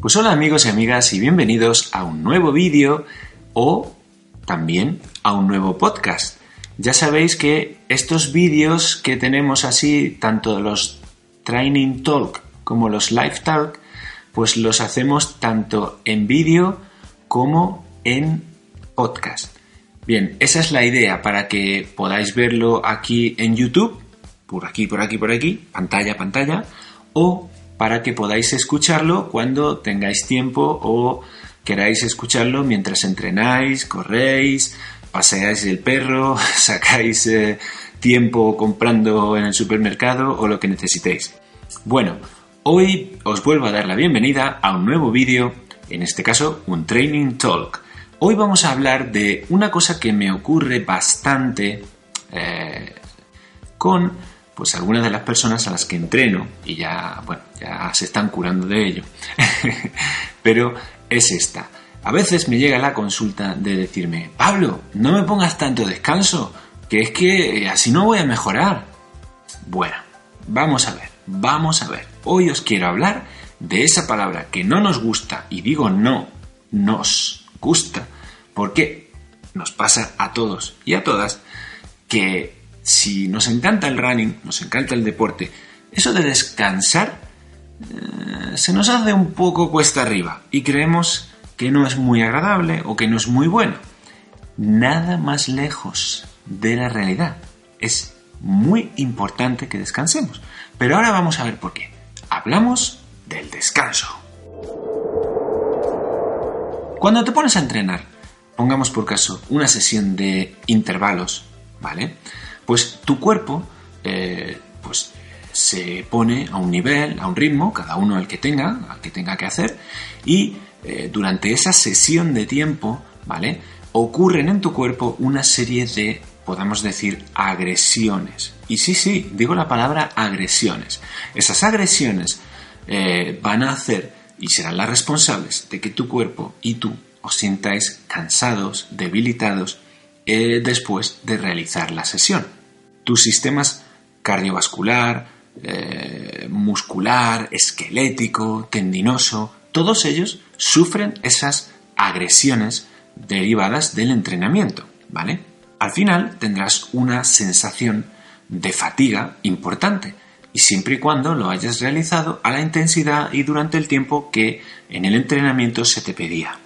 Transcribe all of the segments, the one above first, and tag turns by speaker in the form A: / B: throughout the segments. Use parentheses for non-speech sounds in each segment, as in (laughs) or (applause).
A: Pues hola amigos y amigas y bienvenidos a un nuevo vídeo o también a un nuevo podcast. Ya sabéis que estos vídeos que tenemos así, tanto los Training Talk como los Live Talk, pues los hacemos tanto en vídeo como en podcast. Bien, esa es la idea para que podáis verlo aquí en YouTube, por aquí, por aquí, por aquí, pantalla, pantalla, o para que podáis escucharlo cuando tengáis tiempo o queráis escucharlo mientras entrenáis, corréis, paseáis el perro, (laughs) sacáis eh, tiempo comprando en el supermercado o lo que necesitéis. Bueno, hoy os vuelvo a dar la bienvenida a un nuevo vídeo, en este caso un Training Talk. Hoy vamos a hablar de una cosa que me ocurre bastante eh, con pues algunas de las personas a las que entreno y ya, bueno, ya se están curando de ello. (laughs) Pero es esta. A veces me llega la consulta de decirme, Pablo, no me pongas tanto descanso, que es que eh, así no voy a mejorar. Bueno, vamos a ver, vamos a ver. Hoy os quiero hablar de esa palabra que no nos gusta, y digo no, nos gusta, porque nos pasa a todos y a todas que si nos encanta el running, nos encanta el deporte, eso de descansar eh, se nos hace un poco cuesta arriba y creemos que no es muy agradable o que no es muy bueno. Nada más lejos de la realidad. Es muy importante que descansemos. Pero ahora vamos a ver por qué. Hablamos del descanso. Cuando te pones a entrenar, pongamos por caso una sesión de intervalos, ¿vale? Pues tu cuerpo eh, pues, se pone a un nivel, a un ritmo, cada uno el que tenga, al que tenga que hacer, y eh, durante esa sesión de tiempo, ¿vale? Ocurren en tu cuerpo una serie de, podamos decir, agresiones. Y sí, sí, digo la palabra agresiones. Esas agresiones eh, van a hacer y serán las responsables de que tu cuerpo y tú os sintáis cansados, debilitados, después de realizar la sesión tus sistemas cardiovascular, eh, muscular, esquelético, tendinoso, todos ellos sufren esas agresiones derivadas del entrenamiento, ¿vale? Al final tendrás una sensación de fatiga importante y siempre y cuando lo hayas realizado a la intensidad y durante el tiempo que en el entrenamiento se te pedía.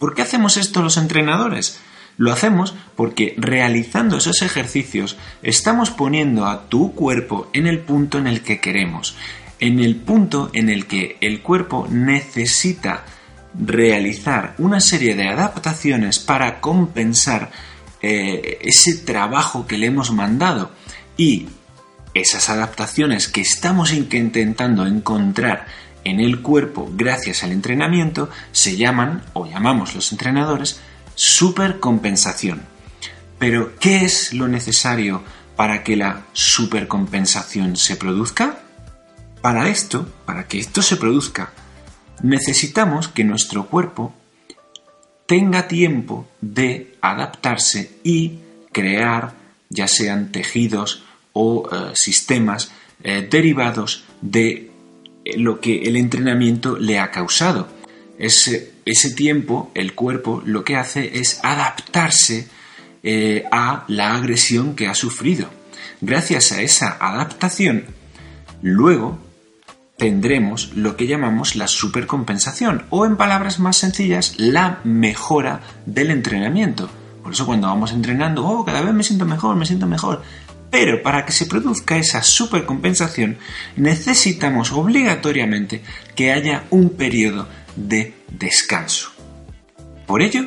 A: ¿Por qué hacemos esto los entrenadores? Lo hacemos porque realizando esos ejercicios estamos poniendo a tu cuerpo en el punto en el que queremos, en el punto en el que el cuerpo necesita realizar una serie de adaptaciones para compensar eh, ese trabajo que le hemos mandado. Y esas adaptaciones que estamos intentando encontrar en el cuerpo gracias al entrenamiento se llaman o llamamos los entrenadores supercompensación. Pero, ¿qué es lo necesario para que la supercompensación se produzca? Para esto, para que esto se produzca, necesitamos que nuestro cuerpo tenga tiempo de adaptarse y crear ya sean tejidos o eh, sistemas eh, derivados de eh, lo que el entrenamiento le ha causado. Ese, ese tiempo el cuerpo lo que hace es adaptarse eh, a la agresión que ha sufrido. Gracias a esa adaptación, luego tendremos lo que llamamos la supercompensación o en palabras más sencillas, la mejora del entrenamiento. Por eso cuando vamos entrenando, oh, cada vez me siento mejor, me siento mejor. Pero para que se produzca esa supercompensación necesitamos obligatoriamente que haya un periodo de descanso. Por ello,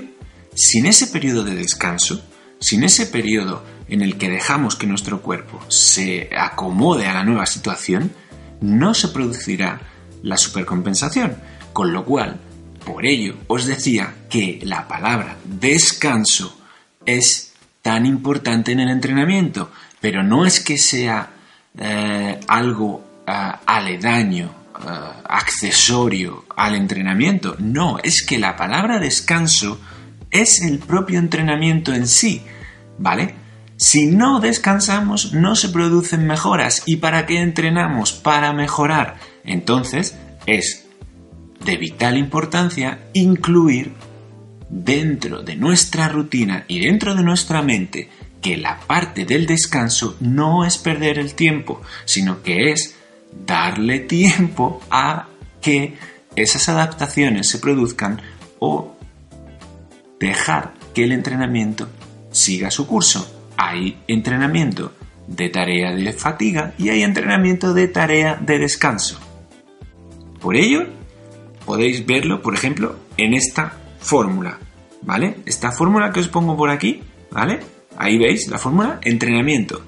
A: sin ese periodo de descanso, sin ese periodo en el que dejamos que nuestro cuerpo se acomode a la nueva situación, no se producirá la supercompensación. Con lo cual, por ello, os decía que la palabra descanso es tan importante en el entrenamiento, pero no es que sea eh, algo eh, aledaño, eh, accesorio al entrenamiento, no, es que la palabra descanso es el propio entrenamiento en sí, ¿vale? Si no descansamos, no se producen mejoras. ¿Y para qué entrenamos? Para mejorar. Entonces, es de vital importancia incluir dentro de nuestra rutina y dentro de nuestra mente que la parte del descanso no es perder el tiempo, sino que es darle tiempo a que esas adaptaciones se produzcan o dejar que el entrenamiento siga su curso hay entrenamiento de tarea de fatiga y hay entrenamiento de tarea de descanso. Por ello, podéis verlo, por ejemplo, en esta fórmula, ¿vale? Esta fórmula que os pongo por aquí, ¿vale? Ahí veis la fórmula entrenamiento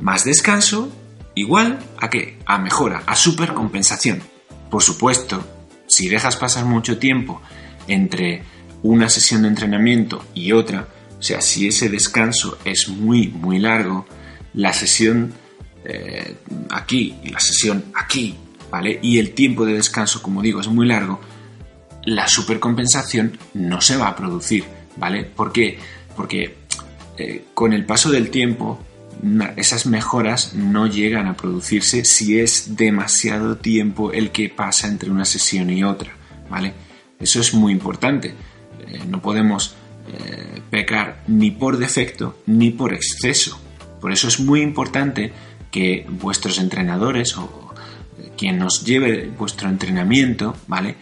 A: más descanso igual a qué? A mejora, a supercompensación. Por supuesto, si dejas pasar mucho tiempo entre una sesión de entrenamiento y otra, o sea, si ese descanso es muy, muy largo, la sesión eh, aquí y la sesión aquí, ¿vale? Y el tiempo de descanso, como digo, es muy largo, la supercompensación no se va a producir, ¿vale? ¿Por qué? Porque eh, con el paso del tiempo esas mejoras no llegan a producirse si es demasiado tiempo el que pasa entre una sesión y otra, ¿vale? Eso es muy importante. Eh, no podemos eh, pecar ni por defecto ni por exceso. Por eso es muy importante que vuestros entrenadores o eh, quien nos lleve vuestro entrenamiento, ¿vale?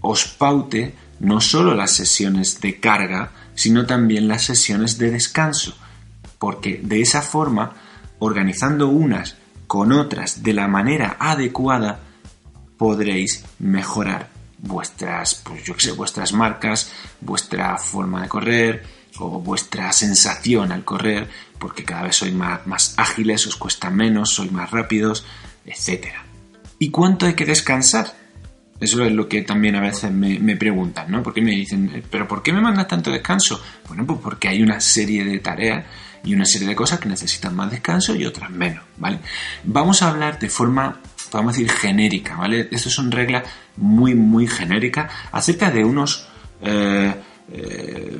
A: Os paute no solo las sesiones de carga, sino también las sesiones de descanso, porque de esa forma, organizando unas con otras de la manera adecuada, podréis mejorar vuestras, pues yo sé, vuestras marcas, vuestra forma de correr o vuestra sensación al correr, porque cada vez sois más, más ágiles, os cuesta menos, sois más rápidos, etc. ¿Y cuánto hay que descansar? Eso es lo que también a veces me, me, preguntan, ¿no? Porque me dicen, ¿pero por qué me mandas tanto descanso? Bueno, pues porque hay una serie de tareas y una serie de cosas que necesitan más descanso y otras menos, ¿vale? Vamos a hablar de forma podemos decir genérica, ¿vale? Estas son reglas muy, muy genéricas acerca de unos eh, eh,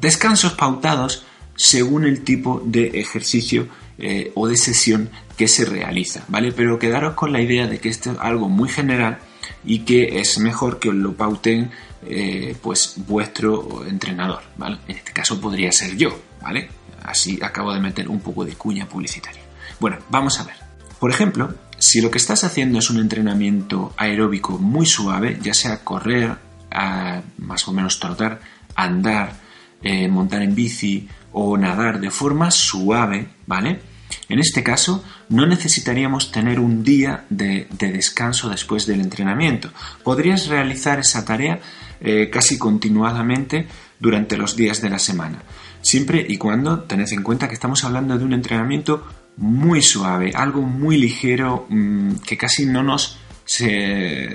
A: descansos pautados según el tipo de ejercicio eh, o de sesión que se realiza, ¿vale? Pero quedaros con la idea de que esto es algo muy general y que es mejor que os lo pauten pues vuestro entrenador, ¿vale? En este caso podría ser yo, ¿vale? Así acabo de meter un poco de cuña publicitaria. Bueno, vamos a ver. Por ejemplo, si lo que estás haciendo es un entrenamiento aeróbico muy suave, ya sea correr, más o menos trotar, andar, eh, montar en bici o nadar de forma suave, ¿vale? En este caso, no necesitaríamos tener un día de, descanso después del entrenamiento. Podrías realizar esa tarea eh, casi continuadamente durante los días de la semana, siempre y cuando tened en cuenta que estamos hablando de un entrenamiento muy suave, algo muy ligero mm, que casi no nos,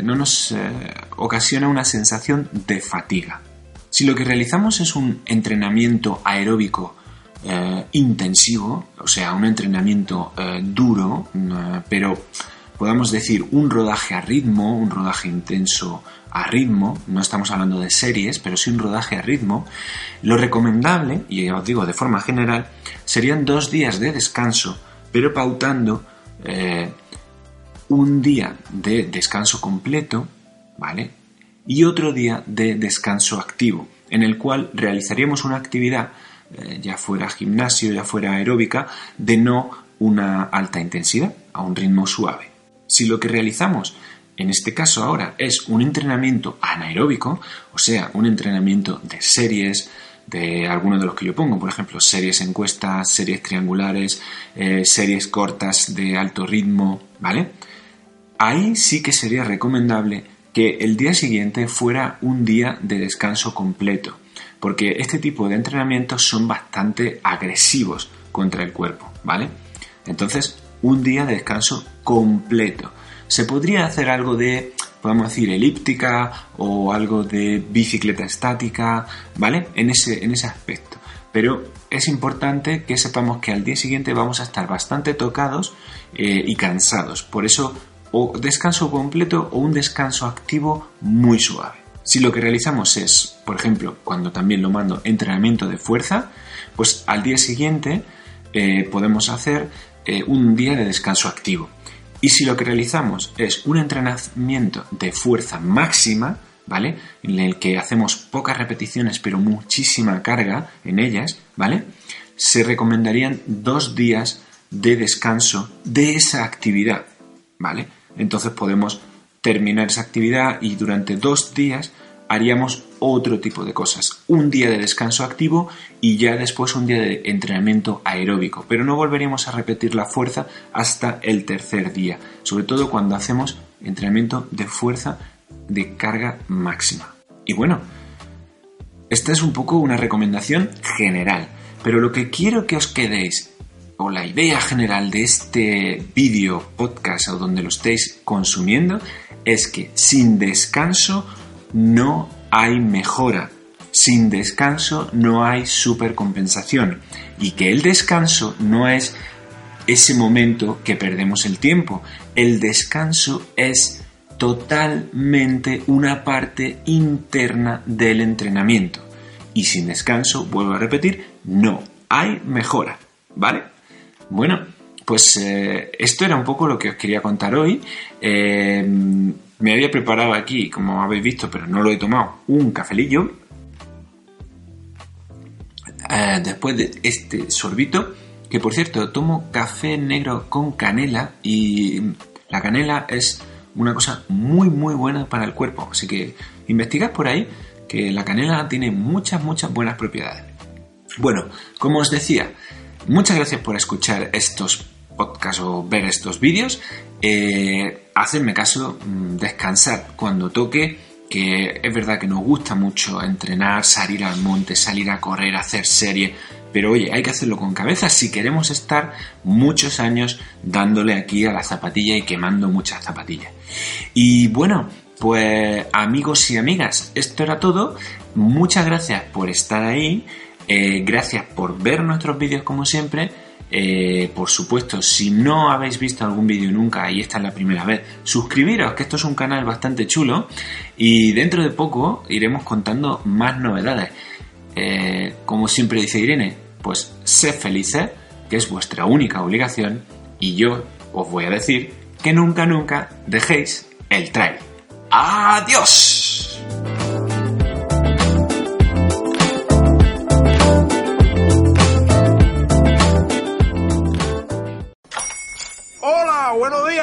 A: no nos eh, ocasiona una sensación de fatiga. Si lo que realizamos es un entrenamiento aeróbico eh, intensivo, o sea, un entrenamiento eh, duro, mm, pero podamos decir un rodaje a ritmo, un rodaje intenso a ritmo, no estamos hablando de series, pero sí un rodaje a ritmo, lo recomendable, y ya os digo de forma general, serían dos días de descanso pero pautando eh, un día de descanso completo, ¿vale? Y otro día de descanso activo, en el cual realizaríamos una actividad, eh, ya fuera gimnasio, ya fuera aeróbica, de no una alta intensidad, a un ritmo suave. Si lo que realizamos en este caso ahora es un entrenamiento anaeróbico, o sea, un entrenamiento de series, de algunos de los que yo pongo, por ejemplo, series encuestas, series triangulares, eh, series cortas de alto ritmo, ¿vale? Ahí sí que sería recomendable que el día siguiente fuera un día de descanso completo, porque este tipo de entrenamientos son bastante agresivos contra el cuerpo, ¿vale? Entonces, un día de descanso completo. se podría hacer algo de, podemos decir, elíptica o algo de bicicleta estática, ¿vale? En ese, en ese aspecto. Pero es importante que sepamos que al día siguiente vamos a estar bastante tocados eh, y cansados. Por eso, o descanso completo o un descanso activo muy suave. Si lo que realizamos es, por ejemplo, cuando también lo mando entrenamiento de fuerza, pues al día siguiente eh, podemos hacer un día de descanso activo. Y si lo que realizamos es un entrenamiento de fuerza máxima, ¿vale? En el que hacemos pocas repeticiones pero muchísima carga en ellas, ¿vale? Se recomendarían dos días de descanso de esa actividad, ¿vale? Entonces podemos terminar esa actividad y durante dos días haríamos otro tipo de cosas. Un día de descanso activo y ya después un día de entrenamiento aeróbico. Pero no volveríamos a repetir la fuerza hasta el tercer día. Sobre todo cuando hacemos entrenamiento de fuerza de carga máxima. Y bueno, esta es un poco una recomendación general. Pero lo que quiero que os quedéis o la idea general de este vídeo podcast o donde lo estéis consumiendo es que sin descanso no hay mejora. Sin descanso no hay supercompensación. Y que el descanso no es ese momento que perdemos el tiempo. El descanso es totalmente una parte interna del entrenamiento. Y sin descanso, vuelvo a repetir, no hay mejora. ¿Vale? Bueno, pues eh, esto era un poco lo que os quería contar hoy. Eh, me había preparado aquí, como habéis visto, pero no lo he tomado, un cafelillo. Eh, después de este sorbito, que por cierto, tomo café negro con canela y la canela es una cosa muy muy buena para el cuerpo. Así que investigad por ahí que la canela tiene muchas, muchas buenas propiedades. Bueno, como os decía, muchas gracias por escuchar estos podcasts o ver estos vídeos. Eh, hacerme caso, mm, descansar cuando toque, que es verdad que nos gusta mucho entrenar, salir al monte, salir a correr, hacer serie, pero oye, hay que hacerlo con cabeza si queremos estar muchos años dándole aquí a la zapatilla y quemando muchas zapatillas. Y bueno, pues amigos y amigas, esto era todo. Muchas gracias por estar ahí. Eh, gracias por ver nuestros vídeos como siempre. Eh, por supuesto, si no habéis visto algún vídeo nunca y esta es la primera vez, suscribiros, que esto es un canal bastante chulo y dentro de poco iremos contando más novedades. Eh, como siempre dice Irene, pues sed felices, que es vuestra única obligación, y yo os voy a decir que nunca, nunca dejéis el trail. ¡Adiós!